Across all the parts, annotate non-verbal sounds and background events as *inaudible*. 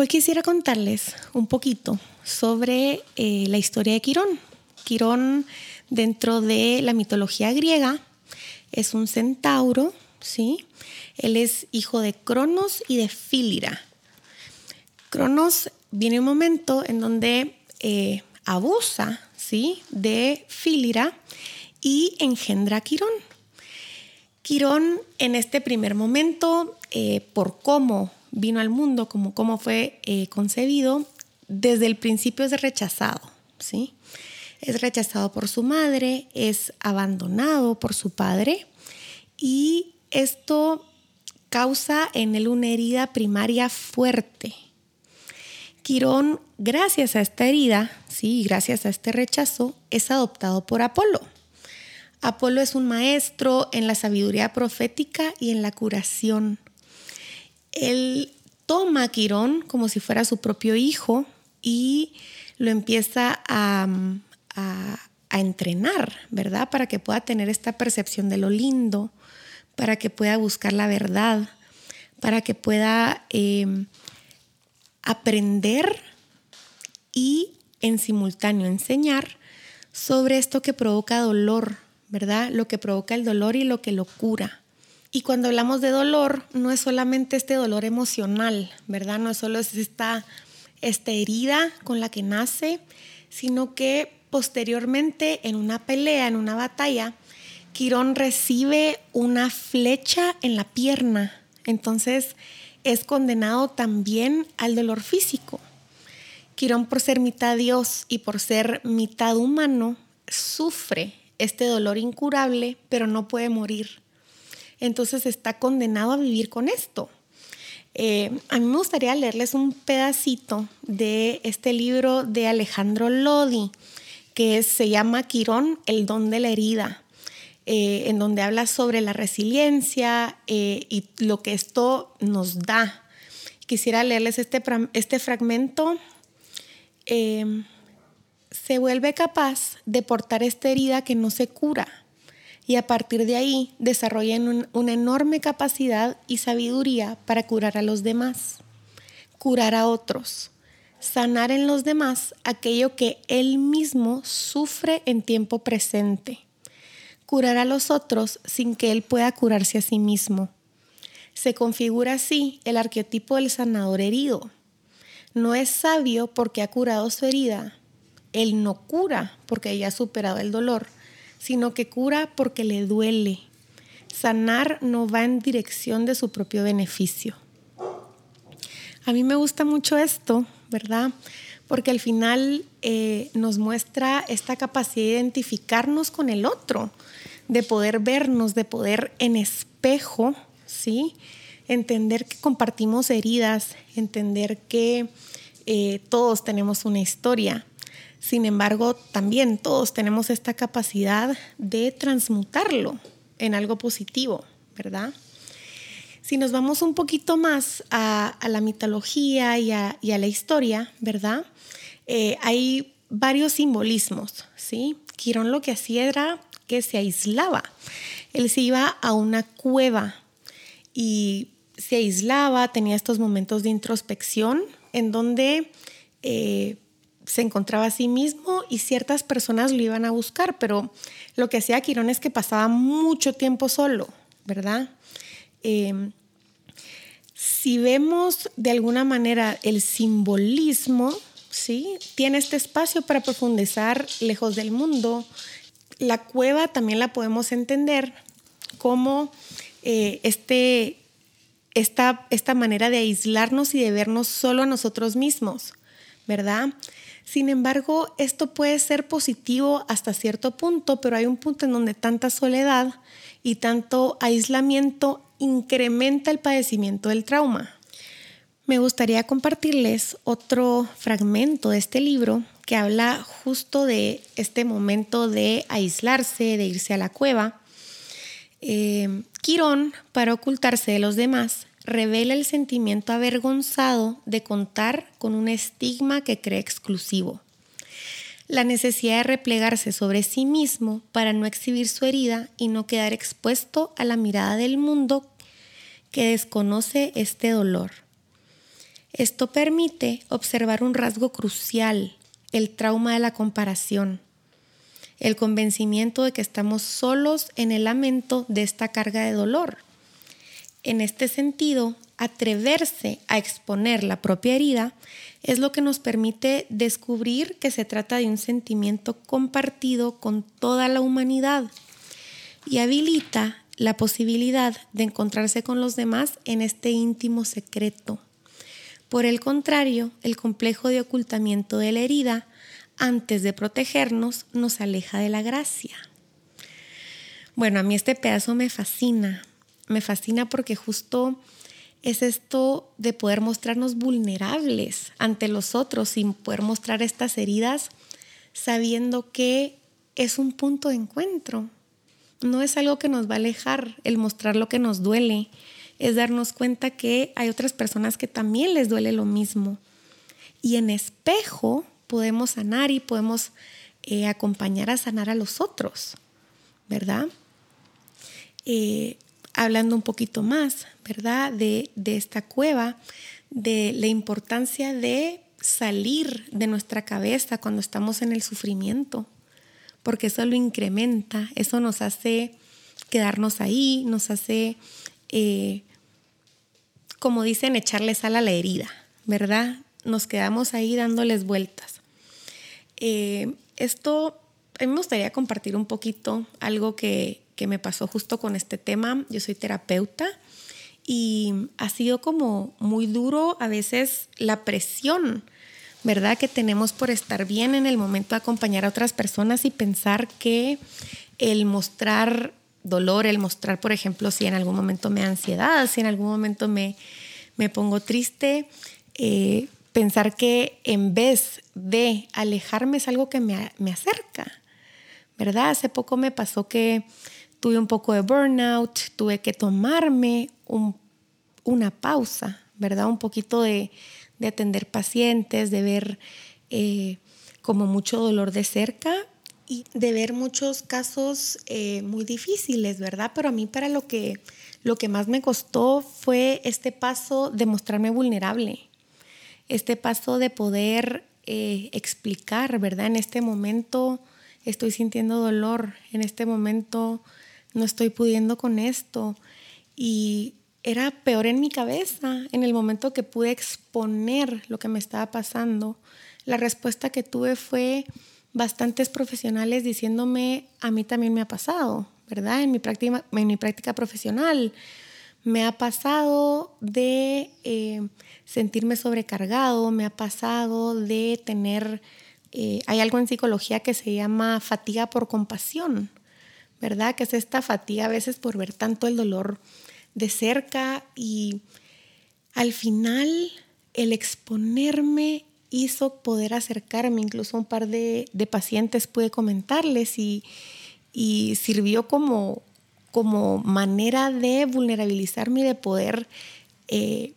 Hoy quisiera contarles un poquito sobre eh, la historia de Quirón. Quirón, dentro de la mitología griega, es un centauro, ¿sí? Él es hijo de Cronos y de Fílira. Cronos viene un momento en donde eh, abusa, ¿sí? De Fílira y engendra a Quirón. Quirón en este primer momento, eh, por cómo vino al mundo, como cómo fue eh, concebido, desde el principio es rechazado, ¿sí? Es rechazado por su madre, es abandonado por su padre y esto causa en él una herida primaria fuerte. Quirón, gracias a esta herida, sí, gracias a este rechazo, es adoptado por Apolo. Apolo es un maestro en la sabiduría profética y en la curación él toma a Quirón como si fuera su propio hijo y lo empieza a, entrenar, ¿verdad? Para que pueda tener esta percepción de lo lindo, para que pueda buscar la verdad, para que pueda em, aprender y en simultáneo enseñar sobre esto que provoca dolor, ¿verdad? Lo que provoca el dolor y lo que lo cura. Y cuando hablamos de dolor, no es solamente este dolor emocional, ¿verdad? No es solo esta, esta herida con la que nace, sino que posteriormente en una pelea, en una batalla, Quirón recibe una flecha en la pierna. Entonces es condenado también al dolor físico. Quirón por ser mitad Dios y por ser mitad humano, sufre este dolor incurable, pero no puede morir entonces está condenado a vivir con esto. Eh, a mí me gustaría leerles un pedacito de este libro de Alejandro Lodi, que se llama Quirón, el don de la herida, eh, en donde habla sobre la resiliencia eh, y lo que esto nos da. Quisiera leerles este, este fragmento. se vuelve capaz de portar esta herida que no se cura y a partir de ahí desarrollan una enorme capacidad y sabiduría para curar a los demás, curar a otros, sanar en los demás aquello que él mismo sufre en tiempo presente, curar a los otros sin que él pueda curarse a sí mismo. Se configura así el arquetipo del sanador herido. No es sabio porque ha curado su herida. Él no cura porque ya ha superado el dolor sino que cura porque le duele. Sanar no va en dirección de su propio beneficio. A mí me gusta mucho esto, ¿verdad? Porque al final eh, nos muestra esta capacidad de identificarnos con el otro, de poder vernos, de poder en espejo, ¿sí? Entender que compartimos heridas, entender que eh, todos tenemos una historia sin embargo, también todos tenemos esta capacidad de transmutarlo en algo positivo, ¿verdad? Si nos vamos un poquito más a, la mitología y a, la historia, ¿verdad? Eh, hay varios simbolismos, ¿sí? Quirón lo que hacía era que se aislaba. Él se iba a una cueva y se aislaba, tenía estos momentos de introspección en donde eh, se encontraba a sí mismo y ciertas personas lo iban a buscar, pero lo que hacía Quirón es que pasaba mucho tiempo solo, ¿verdad? Em, si vemos de alguna manera el simbolismo, ¿sí? Tiene este espacio para profundizar lejos del mundo. La cueva también la podemos entender como eh, este, esta, esta manera de aislarnos y de vernos solo a nosotros mismos, ¿verdad? Sin embargo, esto puede ser positivo hasta cierto punto, pero hay un punto en donde tanta soledad y tanto aislamiento incrementa el padecimiento del trauma. Me gustaría compartirles otro fragmento de este libro que habla justo de este momento de aislarse, de irse a la cueva. Eh, Quirón, para ocultarse de los demás, revela el sentimiento avergonzado de contar con un estigma que cree exclusivo. La necesidad de replegarse sobre sí mismo para no exhibir su herida y no quedar expuesto a la mirada del mundo que desconoce este dolor. Esto permite observar un rasgo crucial, el trauma de la comparación, el convencimiento de que estamos solos en el lamento de esta carga de dolor. En este sentido, atreverse a exponer la propia herida es lo que nos permite descubrir que se trata de un sentimiento compartido con toda la humanidad y habilita la posibilidad de encontrarse con los demás en este íntimo secreto. Por el contrario, el complejo de ocultamiento de la herida, antes de protegernos, nos aleja de la gracia. Bueno, a mí este pedazo me fascina, me fascina porque justo es esto de poder mostrarnos vulnerables ante los otros sin poder mostrar estas heridas sabiendo que es un punto de encuentro. No es algo que nos va a alejar el mostrar lo que nos duele, es darnos cuenta que hay otras personas que también les duele lo mismo. Y en espejo podemos sanar y podemos eh, acompañar a sanar a los otros, ¿verdad? Eh, hablando un poquito más, ¿verdad? De, de esta cueva, de la importancia de salir de nuestra cabeza cuando estamos en el sufrimiento, porque eso lo incrementa, eso nos hace quedarnos ahí, nos hace, eh, como dicen, echarle sal a la herida, ¿verdad? Nos quedamos ahí dándoles vueltas. Eh, esto, a mí me gustaría compartir un poquito algo que, que me pasó justo con este tema. Yo soy terapeuta y ha sido como muy duro a veces la presión, ¿verdad? Que tenemos por estar bien en el momento de acompañar a otras personas y pensar que el mostrar dolor, el mostrar, por ejemplo, si en algún momento me da ansiedad, si en algún momento me, me pongo triste, eh, pensar que en vez de alejarme es algo que me, me acerca, ¿verdad? Hace poco me pasó que tuve un poco de burnout, tuve que tomarme una pausa, ¿verdad? Un poquito de, atender pacientes, de ver eh, como mucho dolor de cerca y de ver muchos casos eh, muy difíciles, ¿verdad? Pero a mí para lo que, lo que más me costó fue este paso de mostrarme vulnerable, este paso de poder eh, explicar, ¿verdad? En este momento estoy sintiendo dolor, en este momento no estoy pudiendo con esto. Y era peor en mi cabeza en el momento que pude exponer lo que me estaba pasando. La respuesta que tuve fue bastantes profesionales diciéndome, a mí también me ha pasado, ¿verdad? En mi práctica, en mi práctica profesional me ha pasado de eh, sentirme sobrecargado, me ha pasado de tener, eh, hay algo en psicología que se llama fatiga por compasión, ¿verdad? Que es esta fatiga a veces por ver tanto el dolor de cerca y al final el exponerme hizo poder acercarme, incluso un par de, pacientes pude comentarles y, sirvió como, como manera de vulnerabilizarme y de poder eh,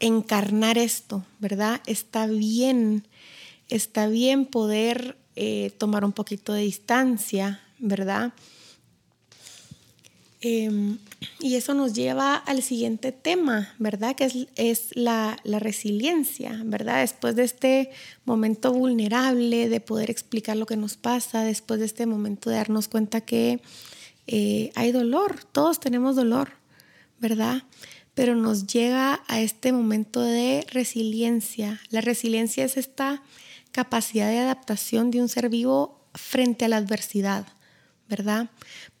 encarnar esto, ¿verdad? Está bien, está bien poder eh, tomar un poquito de distancia, ¿verdad? Em, y eso nos lleva al siguiente tema, ¿verdad? Que es, la, resiliencia, ¿verdad? Después de este momento vulnerable, de poder explicar lo que nos pasa, después de este momento de darnos cuenta que eh, hay dolor, todos tenemos dolor, ¿verdad? Pero nos llega a este momento de resiliencia. La resiliencia es esta capacidad de adaptación de un ser vivo frente a la adversidad, ¿verdad?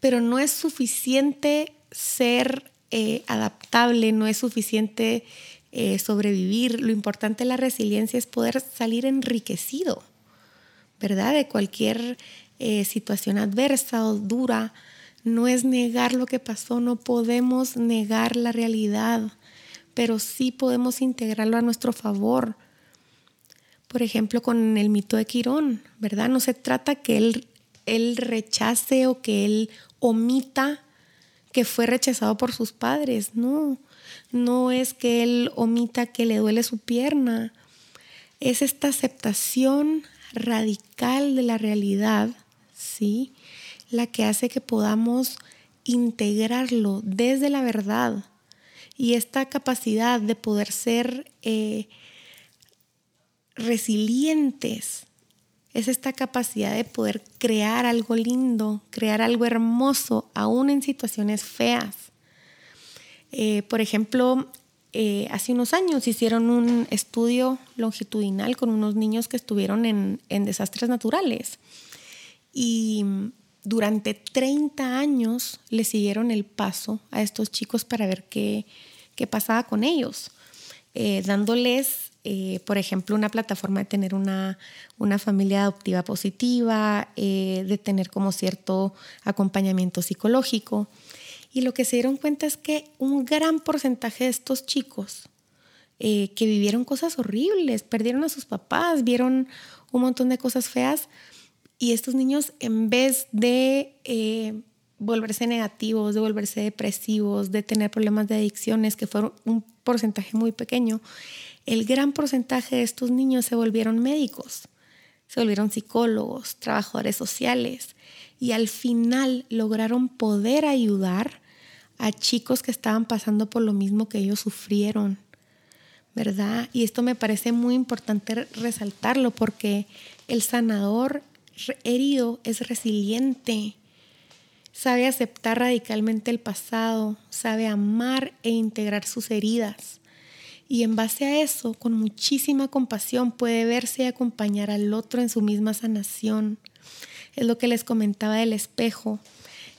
pero no es suficiente ser eh, adaptable, no es suficiente eh, sobrevivir. Lo importante de la resiliencia es poder salir enriquecido, ¿verdad? De cualquier eh, situación adversa o dura. No es negar lo que pasó, no podemos negar la realidad, pero sí podemos integrarlo a nuestro favor. Por ejemplo, con el mito de Quirón, ¿verdad? No se trata que él él rechace o que él omita que fue rechazado por sus padres. No, no es que él omita que le duele su pierna. Es esta aceptación radical de la realidad, ¿sí? La que hace que podamos integrarlo desde la verdad Y esta capacidad de poder ser eh, resilientes es esta capacidad de poder crear algo lindo, crear algo hermoso, aún en situaciones feas. Eh, por ejemplo, eh, hace unos años hicieron un estudio longitudinal con unos niños que estuvieron en, desastres naturales y durante 30 años le siguieron el paso a estos chicos para ver qué, qué pasaba con ellos, eh, dándoles, eh, por ejemplo, una plataforma de tener una, una familia adoptiva positiva, eh, de tener como cierto acompañamiento psicológico. Y lo que se dieron cuenta es que un gran porcentaje de estos chicos que vivieron cosas horribles, perdieron a sus papás, vieron un montón de cosas feas, y estos niños, en vez de eh, volverse negativos, de volverse depresivos, de tener problemas de adicciones, que fueron un porcentaje muy pequeño, el gran porcentaje de estos niños se volvieron médicos, se volvieron psicólogos, trabajadores sociales y al final lograron poder ayudar a chicos que estaban pasando por lo mismo que ellos sufrieron, ¿verdad? Y esto me parece muy importante resaltarlo porque el sanador herido es resiliente, sabe aceptar radicalmente el pasado, sabe amar e integrar sus heridas. Y en base a eso, con muchísima compasión, puede verse y acompañar al otro en su misma sanación. Es lo que les comentaba del espejo.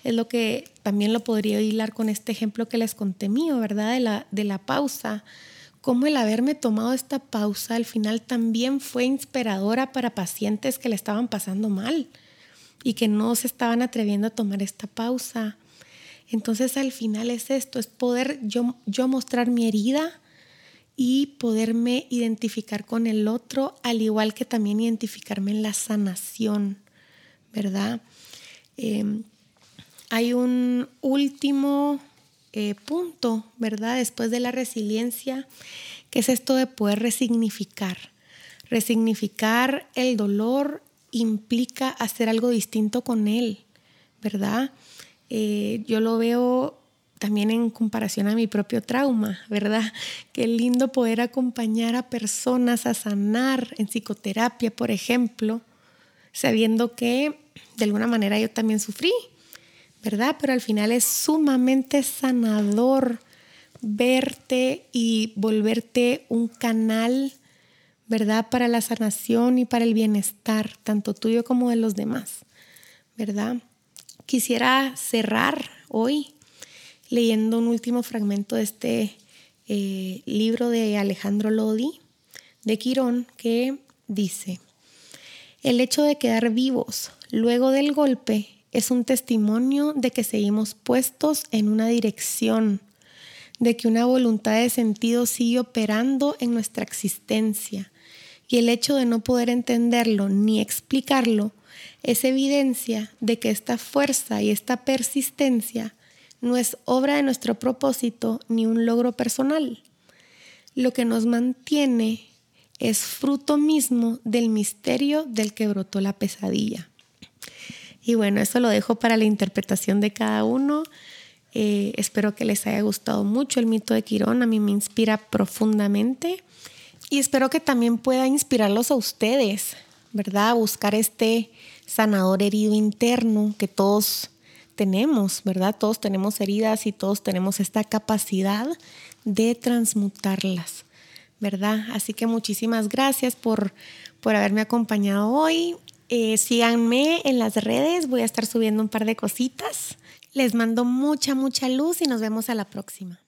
Es lo que también lo podría hilar con este ejemplo que les conté mío, ¿verdad? De la, de la pausa cómo el haberme tomado esta pausa al final también fue inspiradora para pacientes que le estaban pasando mal y que no se estaban atreviendo a tomar esta pausa. Entonces al final es esto, es poder yo, yo mostrar mi herida y poderme identificar con el otro, al igual que también identificarme en la sanación, ¿verdad? Em, hay un último eh, punto, ¿verdad? Después de la resiliencia, que es esto de poder resignificar. Resignificar el dolor implica hacer algo distinto con él, ¿verdad? Eh, yo lo veo también en comparación a mi propio trauma, ¿verdad? *laughs* Qué lindo poder acompañar a personas a sanar en psicoterapia, por ejemplo, sabiendo que de alguna manera yo también sufrí, ¿verdad? Pero al final es sumamente sanador verte y volverte un canal, ¿verdad? Para la sanación y para el bienestar, tanto tuyo como de los demás, ¿verdad? Quisiera cerrar hoy leyendo un último fragmento de este eh, libro de Alejandro Lodi, de Quirón, que dice, el hecho de quedar vivos luego del golpe es un testimonio de que seguimos puestos en una dirección, de que una voluntad de sentido sigue operando en nuestra existencia. Y el hecho de no poder entenderlo ni explicarlo es evidencia de que esta fuerza y esta persistencia no es obra de nuestro propósito ni un logro personal. Lo que nos mantiene es fruto mismo del misterio del que brotó la pesadilla. Y bueno, eso lo dejo para la interpretación de cada uno. Eh, espero que les haya gustado mucho el mito de Quirón. A mí me inspira profundamente. Y espero que también pueda inspirarlos a ustedes, ¿verdad? A buscar este sanador herido interno que todos tenemos, ¿verdad? Todos tenemos heridas y todos tenemos esta capacidad de transmutarlas, ¿verdad? Así que muchísimas gracias por, por haberme acompañado hoy. Eh, síganme en las redes, voy a estar subiendo un par de cositas. Les mando mucha, mucha luz y nos vemos a la próxima.